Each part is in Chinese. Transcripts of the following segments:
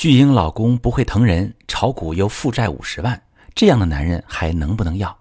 巨婴老公不会疼人，炒股又负债五十万，这样的男人还能不能要？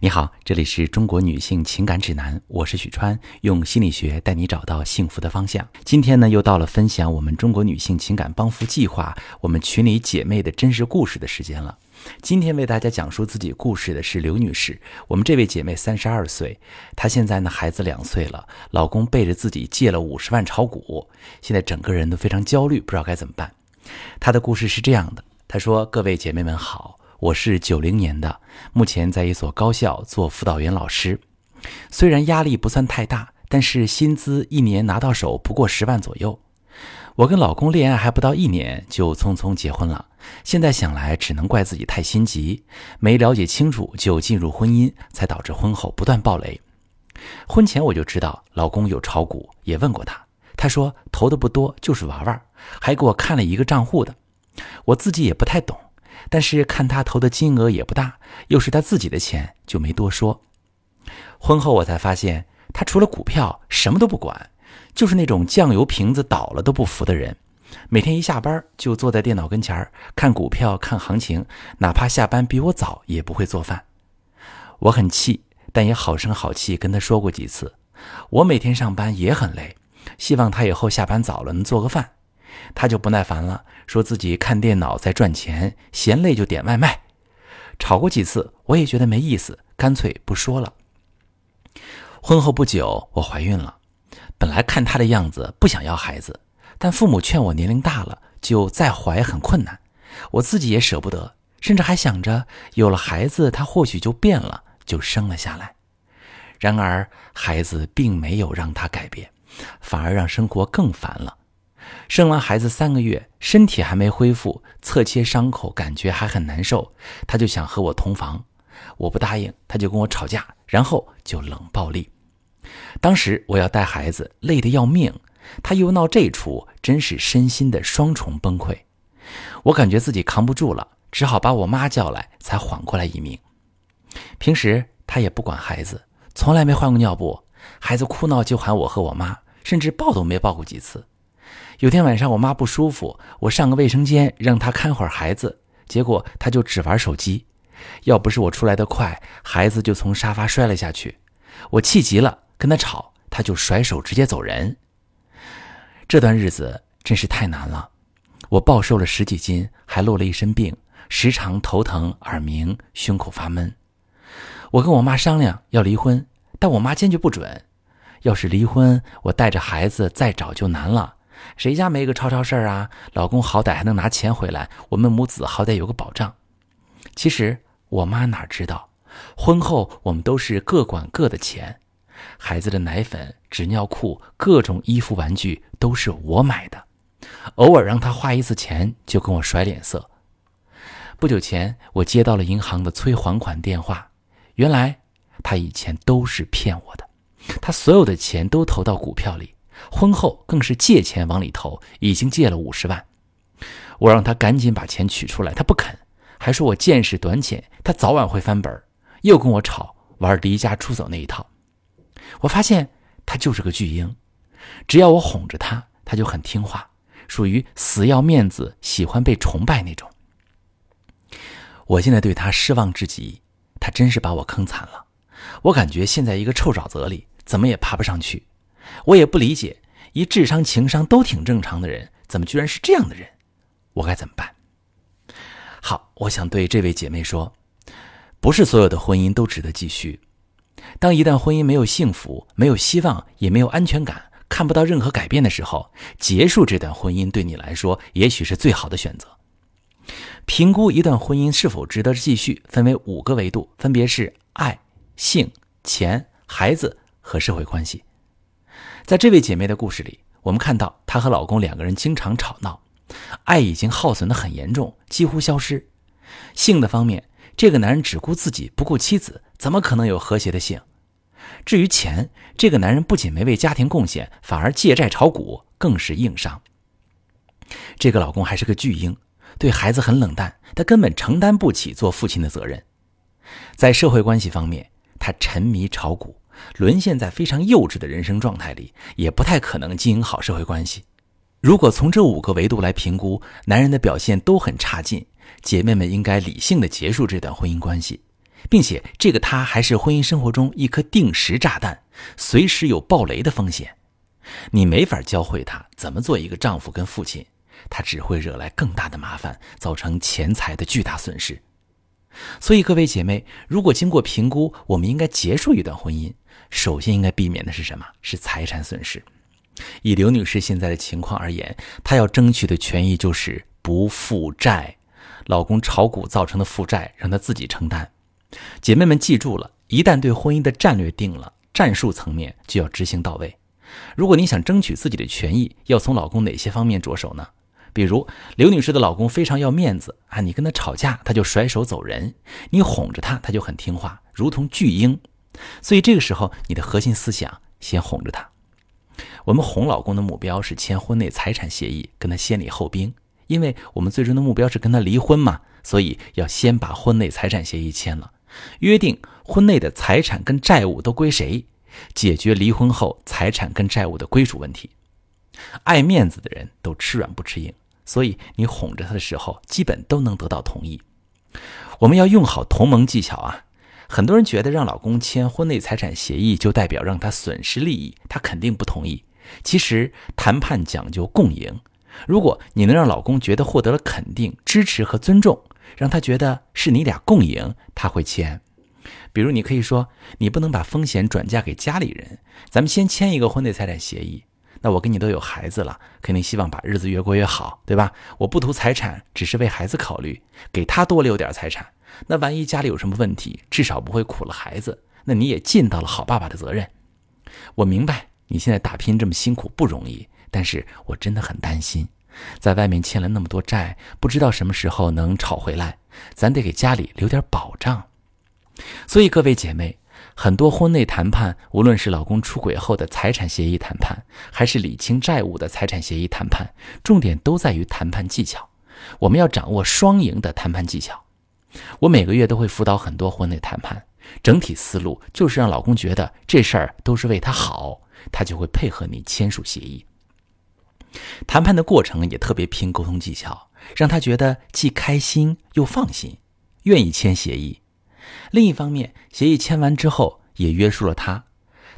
你好，这里是中国女性情感指南，我是许川，用心理学带你找到幸福的方向。今天呢，又到了分享我们中国女性情感帮扶计划我们群里姐妹的真实故事的时间了。今天为大家讲述自己故事的是刘女士。我们这位姐妹三十二岁，她现在呢孩子两岁了，老公背着自己借了五十万炒股，现在整个人都非常焦虑，不知道该怎么办。她的故事是这样的：她说，各位姐妹们好，我是九零年的，目前在一所高校做辅导员老师。虽然压力不算太大，但是薪资一年拿到手不过十万左右。我跟老公恋爱还不到一年就匆匆结婚了，现在想来只能怪自己太心急，没了解清楚就进入婚姻，才导致婚后不断暴雷。婚前我就知道老公有炒股，也问过他，他说投的不多，就是玩玩，还给我看了一个账户的。我自己也不太懂，但是看他投的金额也不大，又是他自己的钱，就没多说。婚后我才发现，他除了股票什么都不管。就是那种酱油瓶子倒了都不扶的人，每天一下班就坐在电脑跟前看股票、看行情，哪怕下班比我早也不会做饭。我很气，但也好声好气跟他说过几次。我每天上班也很累，希望他以后下班早了能做个饭。他就不耐烦了，说自己看电脑在赚钱，嫌累就点外卖。吵过几次，我也觉得没意思，干脆不说了。婚后不久，我怀孕了。本来看他的样子不想要孩子，但父母劝我年龄大了就再怀很困难，我自己也舍不得，甚至还想着有了孩子他或许就变了，就生了下来。然而孩子并没有让他改变，反而让生活更烦了。生完孩子三个月，身体还没恢复，侧切伤口感觉还很难受，他就想和我同房，我不答应，他就跟我吵架，然后就冷暴力。当时我要带孩子，累得要命，他又闹这出，真是身心的双重崩溃。我感觉自己扛不住了，只好把我妈叫来，才缓过来一命。平时他也不管孩子，从来没换过尿布，孩子哭闹就喊我和我妈，甚至抱都没抱过几次。有天晚上我妈不舒服，我上个卫生间让她看会儿孩子，结果她就只玩手机。要不是我出来的快，孩子就从沙发摔了下去。我气急了。跟他吵，他就甩手直接走人。这段日子真是太难了，我暴瘦了十几斤，还落了一身病，时常头疼、耳鸣、胸口发闷。我跟我妈商量要离婚，但我妈坚决不准。要是离婚，我带着孩子再找就难了。谁家没个吵吵事儿啊？老公好歹还能拿钱回来，我们母子好歹有个保障。其实我妈哪知道，婚后我们都是各管各的钱。孩子的奶粉、纸尿裤、各种衣服、玩具都是我买的，偶尔让他花一次钱就跟我甩脸色。不久前，我接到了银行的催还款电话，原来他以前都是骗我的，他所有的钱都投到股票里，婚后更是借钱往里投，已经借了五十万。我让他赶紧把钱取出来，他不肯，还说我见识短浅，他早晚会翻本又跟我吵玩离家出走那一套。我发现他就是个巨婴，只要我哄着他，他就很听话，属于死要面子、喜欢被崇拜那种。我现在对他失望至极，他真是把我坑惨了。我感觉陷在一个臭沼泽里，怎么也爬不上去。我也不理解，一智商、情商都挺正常的人，怎么居然是这样的人？我该怎么办？好，我想对这位姐妹说，不是所有的婚姻都值得继续。当一旦婚姻没有幸福、没有希望、也没有安全感，看不到任何改变的时候，结束这段婚姻对你来说也许是最好的选择。评估一段婚姻是否值得继续，分为五个维度，分别是爱、性、钱、孩子和社会关系。在这位姐妹的故事里，我们看到她和老公两个人经常吵闹，爱已经耗损的很严重，几乎消失。性的方面，这个男人只顾自己，不顾妻子。怎么可能有和谐的性？至于钱，这个男人不仅没为家庭贡献，反而借债炒股，更是硬伤。这个老公还是个巨婴，对孩子很冷淡，他根本承担不起做父亲的责任。在社会关系方面，他沉迷炒股，沦陷在非常幼稚的人生状态里，也不太可能经营好社会关系。如果从这五个维度来评估，男人的表现都很差劲，姐妹们应该理性的结束这段婚姻关系，并且这个他还是婚姻生活中一颗定时炸弹，随时有爆雷的风险。你没法教会他怎么做一个丈夫跟父亲，他只会惹来更大的麻烦，造成钱财的巨大损失。所以，各位姐妹，如果经过评估，我们应该结束一段婚姻，首先应该避免的是什么？是财产损失。以刘女士现在的情况而言，她要争取的权益就是不负债，老公炒股造成的负债让她自己承担。姐妹们记住了，一旦对婚姻的战略定了，战术层面就要执行到位。如果你想争取自己的权益，要从老公哪些方面着手呢？比如刘女士的老公非常要面子啊，你跟他吵架，他就甩手走人；你哄着他，他就很听话，如同巨婴。所以这个时候，你的核心思想先哄着他。我们哄老公的目标是签婚内财产协议，跟他先礼后兵，因为我们最终的目标是跟他离婚嘛，所以要先把婚内财产协议签了，约定婚内的财产跟债务都归谁，解决离婚后财产跟债务的归属问题。爱面子的人都吃软不吃硬。所以你哄着他的时候，基本都能得到同意。我们要用好同盟技巧啊！很多人觉得让老公签婚内财产协议就代表让他损失利益，他肯定不同意。其实谈判讲究共赢，如果你能让老公觉得获得了肯定、支持和尊重，让他觉得是你俩共赢，他会签。比如你可以说：“你不能把风险转嫁给家里人，咱们先签一个婚内财产协议。”那我跟你都有孩子了，肯定希望把日子越过越好，对吧？我不图财产，只是为孩子考虑，给他多留点财产。那万一家里有什么问题，至少不会苦了孩子。那你也尽到了好爸爸的责任。我明白你现在打拼这么辛苦不容易，但是我真的很担心，在外面欠了那么多债，不知道什么时候能吵回来，咱得给家里留点保障。所以各位姐妹。很多婚内谈判，无论是老公出轨后的财产协议谈判，还是理清债务的财产协议谈判，重点都在于谈判技巧。我们要掌握双赢的谈判技巧。我每个月都会辅导很多婚内谈判，整体思路就是让老公觉得这事儿都是为他好，他就会配合你签署协议。谈判的过程也特别拼沟通技巧，让他觉得既开心又放心，愿意签协议。另一方面，协议签完之后，也约束了他，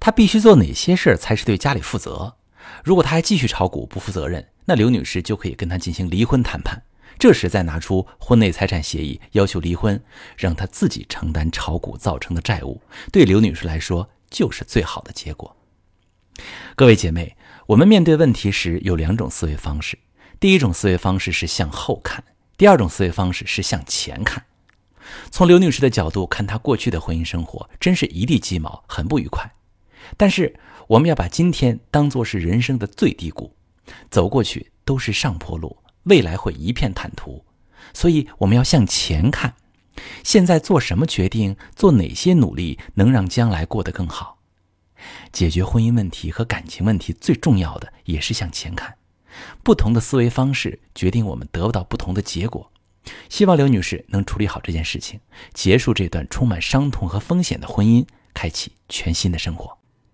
他必须做哪些事儿才是对家里负责。如果他还继续炒股不负责任，那刘女士就可以跟他进行离婚谈判。这时再拿出婚内财产协议要求离婚，让他自己承担炒股造成的债务，对刘女士来说就是最好的结果。各位姐妹，我们面对问题时有两种思维方式：第一种思维方式是向后看，第二种思维方式是向前看。从刘女士的角度看，她过去的婚姻生活真是一地鸡毛，很不愉快。但是我们要把今天当作是人生的最低谷，走过去都是上坡路，未来会一片坦途。所以我们要向前看，现在做什么决定，做哪些努力，能让将来过得更好。解决婚姻问题和感情问题最重要的也是向前看，不同的思维方式决定我们得不到不同的结果。希望刘女士能处理好这件事情，结束这段充满伤痛和风险的婚姻，开启全新的生活。